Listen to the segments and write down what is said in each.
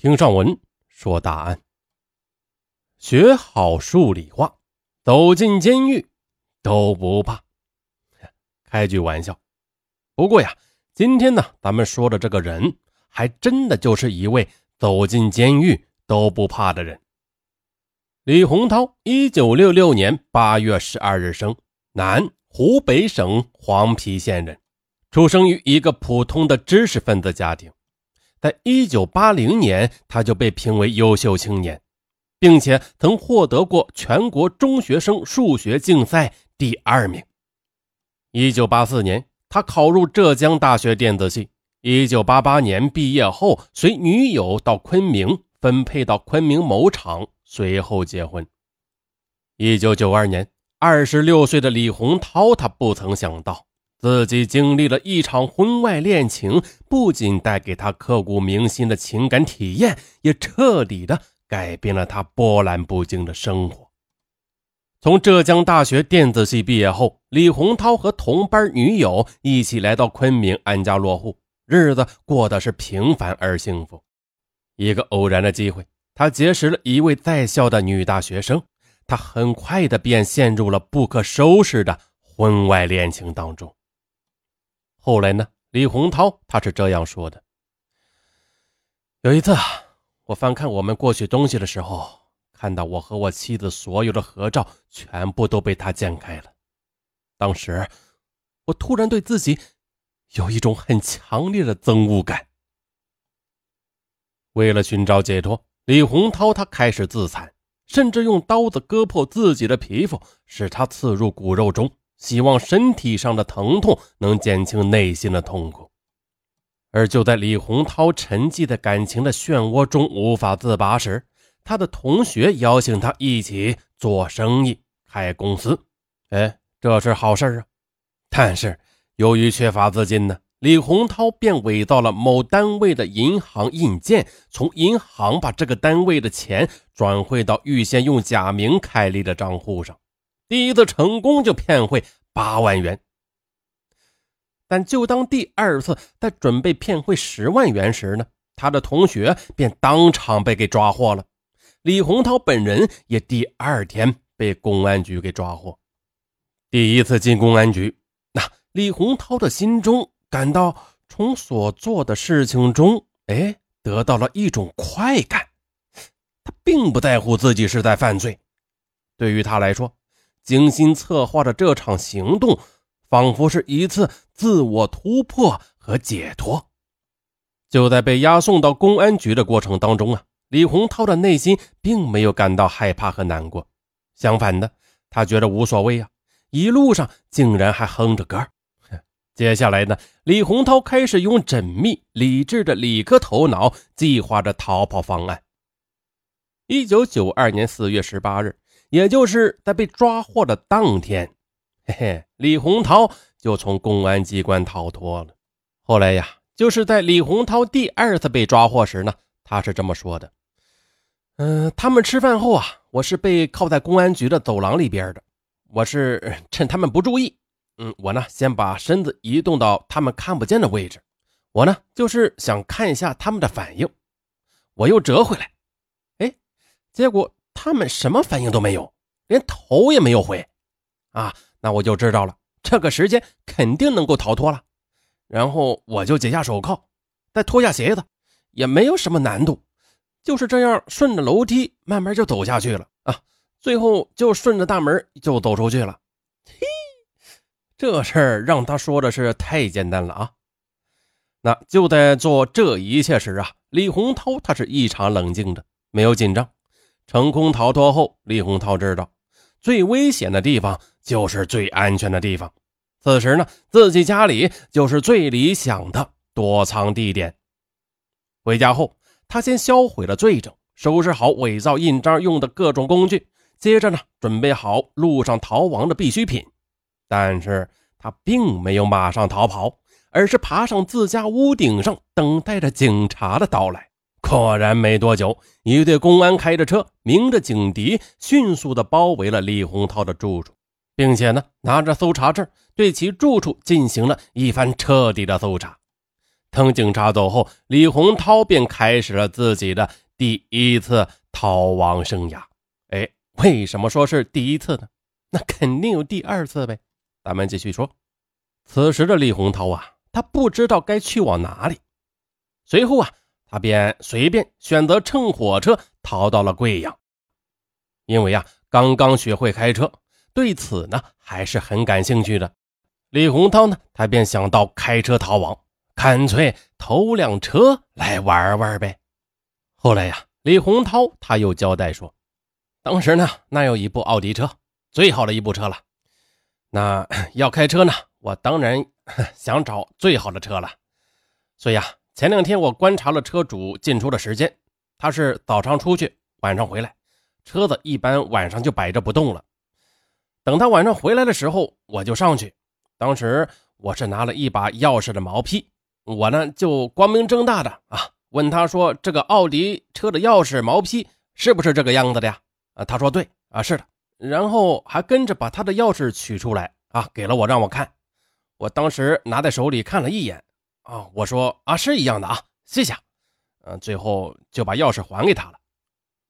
听上文说答案，学好数理化，走进监狱都不怕。开句玩笑，不过呀，今天呢，咱们说的这个人，还真的就是一位走进监狱都不怕的人。李洪涛，一九六六年八月十二日生，男，湖北省黄陂县人，出生于一个普通的知识分子家庭。在一九八零年，他就被评为优秀青年，并且曾获得过全国中学生数学竞赛第二名。一九八四年，他考入浙江大学电子系。一九八八年毕业后，随女友到昆明，分配到昆明某厂，随后结婚。一九九二年，二十六岁的李洪涛，他不曾想到。自己经历了一场婚外恋情，不仅带给他刻骨铭心的情感体验，也彻底的改变了他波澜不惊的生活。从浙江大学电子系毕业后，李洪涛和同班女友一起来到昆明安家落户，日子过得是平凡而幸福。一个偶然的机会，他结识了一位在校的女大学生，他很快的便陷入了不可收拾的婚外恋情当中。后来呢？李洪涛他是这样说的：“有一次，我翻看我们过去东西的时候，看到我和我妻子所有的合照全部都被他剪开了。当时，我突然对自己有一种很强烈的憎恶感。为了寻找解脱，李洪涛他开始自残，甚至用刀子割破自己的皮肤，使他刺入骨肉中。”希望身体上的疼痛能减轻内心的痛苦，而就在李洪涛沉寂在感情的漩涡中无法自拔时，他的同学邀请他一起做生意、开公司。哎，这是好事啊！但是由于缺乏资金呢，李洪涛便伪造了某单位的银行印鉴，从银行把这个单位的钱转汇到预先用假名开立的账户上。第一次成功就骗汇八万元，但就当第二次在准备骗汇十万元时呢，他的同学便当场被给抓获了。李洪涛本人也第二天被公安局给抓获。第一次进公安局，那李洪涛的心中感到从所做的事情中，哎，得到了一种快感。他并不在乎自己是在犯罪，对于他来说。精心策划的这场行动，仿佛是一次自我突破和解脱。就在被押送到公安局的过程当中啊，李洪涛的内心并没有感到害怕和难过，相反的，他觉得无所谓啊。一路上竟然还哼着歌。接下来呢，李洪涛开始用缜密理智的理科头脑计划着逃跑方案。一九九二年四月十八日。也就是在被抓获的当天，嘿嘿，李洪涛就从公安机关逃脱了。后来呀，就是在李洪涛第二次被抓获时呢，他是这么说的：“嗯，他们吃饭后啊，我是被靠在公安局的走廊里边的。我是趁他们不注意，嗯，我呢先把身子移动到他们看不见的位置。我呢就是想看一下他们的反应。我又折回来，哎，结果。”他们什么反应都没有，连头也没有回，啊，那我就知道了，这个时间肯定能够逃脱了。然后我就解下手铐，再脱下鞋子，也没有什么难度，就是这样顺着楼梯慢慢就走下去了啊。最后就顺着大门就走出去了。嘿，这事儿让他说的是太简单了啊。那就在做这一切时啊，李洪涛他是异常冷静的，没有紧张。成功逃脱后，李洪涛知道，最危险的地方就是最安全的地方。此时呢，自己家里就是最理想的躲藏地点。回家后，他先销毁了罪证，收拾好伪造印章用的各种工具，接着呢，准备好路上逃亡的必需品。但是他并没有马上逃跑，而是爬上自家屋顶上，等待着警察的到来。果然，没多久，一队公安开着车，鸣着警笛，迅速地包围了李洪涛的住处，并且呢，拿着搜查证对其住处进行了一番彻底的搜查。等警察走后，李洪涛便开始了自己的第一次逃亡生涯。哎，为什么说是第一次呢？那肯定有第二次呗。咱们继续说，此时的李洪涛啊，他不知道该去往哪里。随后啊，他便随便选择乘火车逃到了贵阳。因为啊，刚刚学会开车，对此呢还是很感兴趣的。李洪涛呢，他便想到开车逃亡，干脆偷辆车来玩玩呗。后来呀，李洪涛他又交代说，当时呢，那有一部奥迪车，最好的一部车了。那要开车呢，我当然想找最好的车了。所以呀，前两天我观察了车主进出的时间，他是早上出去，晚上回来，车子一般晚上就摆着不动了。等他晚上回来的时候，我就上去。当时我是拿了一把钥匙的毛坯，我呢就光明正大的啊问他说：“这个奥迪车的钥匙毛坯是不是这个样子的呀？”啊，他说：“对啊，是的。”然后还跟着把他的钥匙取出来啊，给了我让我看。我当时拿在手里看了一眼啊，我说啊是一样的啊，谢谢。嗯，最后就把钥匙还给他了。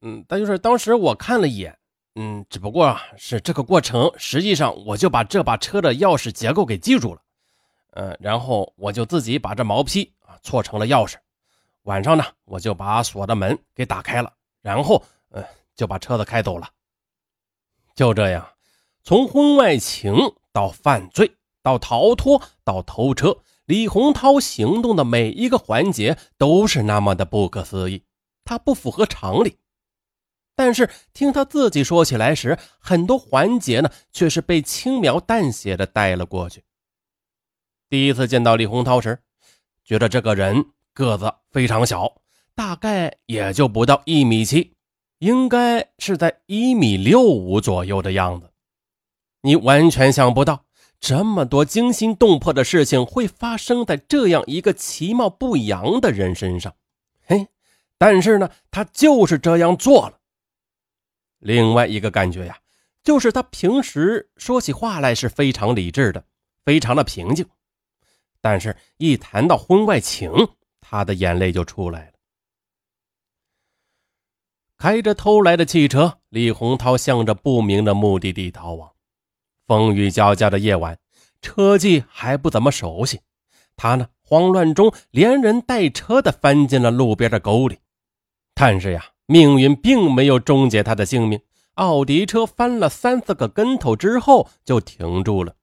嗯，但就是当时我看了一眼，嗯，只不过是这个过程，实际上我就把这把车的钥匙结构给记住了。嗯，然后我就自己把这毛坯啊错成了钥匙。晚上呢，我就把锁的门给打开了，然后嗯就把车子开走了。就这样，从婚外情到犯罪，到逃脱，到偷车，李洪涛行动的每一个环节都是那么的不可思议，他不符合常理。但是听他自己说起来时，很多环节呢，却是被轻描淡写的带了过去。第一次见到李洪涛时，觉得这个人个子非常小，大概也就不到一米七。应该是在一米六五左右的样子，你完全想不到这么多惊心动魄的事情会发生在这样一个其貌不扬的人身上。嘿，但是呢，他就是这样做了。另外一个感觉呀，就是他平时说起话来是非常理智的，非常的平静，但是一谈到婚外情，他的眼泪就出来了。开着偷来的汽车，李洪涛向着不明的目的地逃亡。风雨交加的夜晚，车技还不怎么熟悉，他呢慌乱中连人带车的翻进了路边的沟里。但是呀，命运并没有终结他的性命。奥迪车翻了三四个跟头之后就停住了。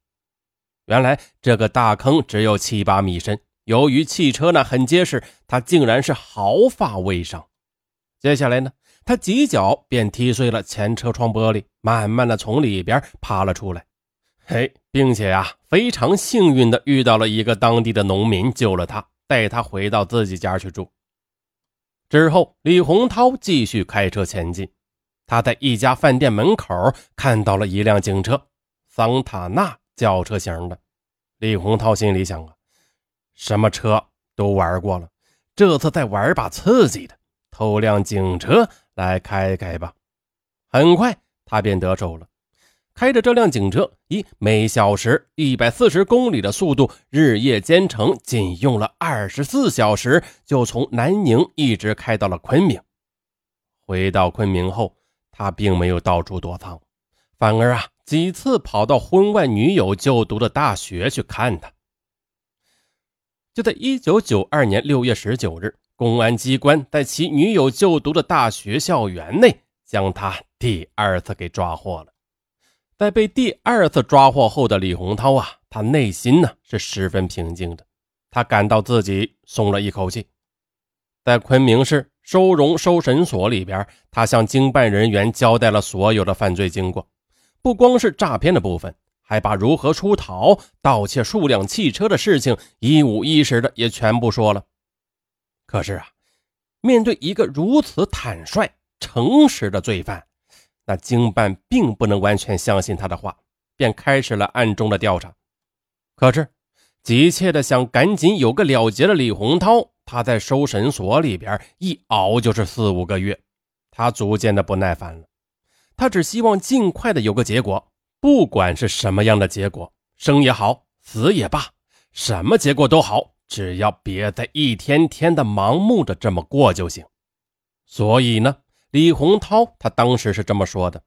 原来这个大坑只有七八米深，由于汽车呢很结实，他竟然是毫发未伤。接下来呢？他几脚便踢碎了前车窗玻璃，慢慢的从里边爬了出来。嘿，并且呀，非常幸运的遇到了一个当地的农民，救了他，带他回到自己家去住。之后，李洪涛继续开车前进。他在一家饭店门口看到了一辆警车，桑塔纳轿车型的。李洪涛心里想啊，什么车都玩过了，这次再玩把刺激的，偷辆警车。来开开吧，很快他便得手了。开着这辆警车，以每小时一百四十公里的速度，日夜兼程，仅用了二十四小时，就从南宁一直开到了昆明。回到昆明后，他并没有到处躲藏，反而啊几次跑到婚外女友就读的大学去看她。就在一九九二年六月十九日。公安机关在其女友就读的大学校园内将他第二次给抓获了。在被第二次抓获后的李洪涛啊，他内心呢是十分平静的，他感到自己松了一口气。在昆明市收容收审所里边，他向经办人员交代了所有的犯罪经过，不光是诈骗的部分，还把如何出逃、盗窃数辆汽车的事情一五一十的也全部说了。可是啊，面对一个如此坦率、诚实的罪犯，那经办并不能完全相信他的话，便开始了暗中的调查。可是，急切的想赶紧有个了结的李洪涛，他在收审所里边一熬就是四五个月，他逐渐的不耐烦了。他只希望尽快的有个结果，不管是什么样的结果，生也好，死也罢，什么结果都好。只要别再一天天的盲目的这么过就行。所以呢，李洪涛他当时是这么说的：“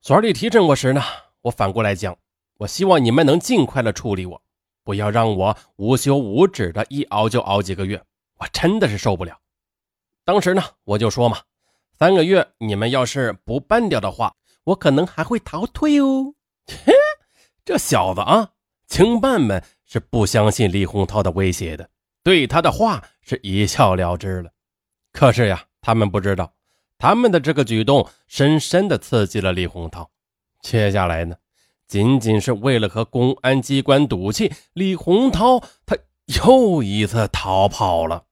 所里提审我时呢，我反过来讲，我希望你们能尽快的处理我，不要让我无休无止的一熬就熬几个月，我真的是受不了。当时呢，我就说嘛，三个月你们要是不办掉的话，我可能还会逃退哦。嘿，这小子啊，经办们是不相信李洪涛的威胁的，对他的话是一笑了之了。”可是呀，他们不知道，他们的这个举动深深的刺激了李洪涛。接下来呢，仅仅是为了和公安机关赌气，李洪涛他又一次逃跑了。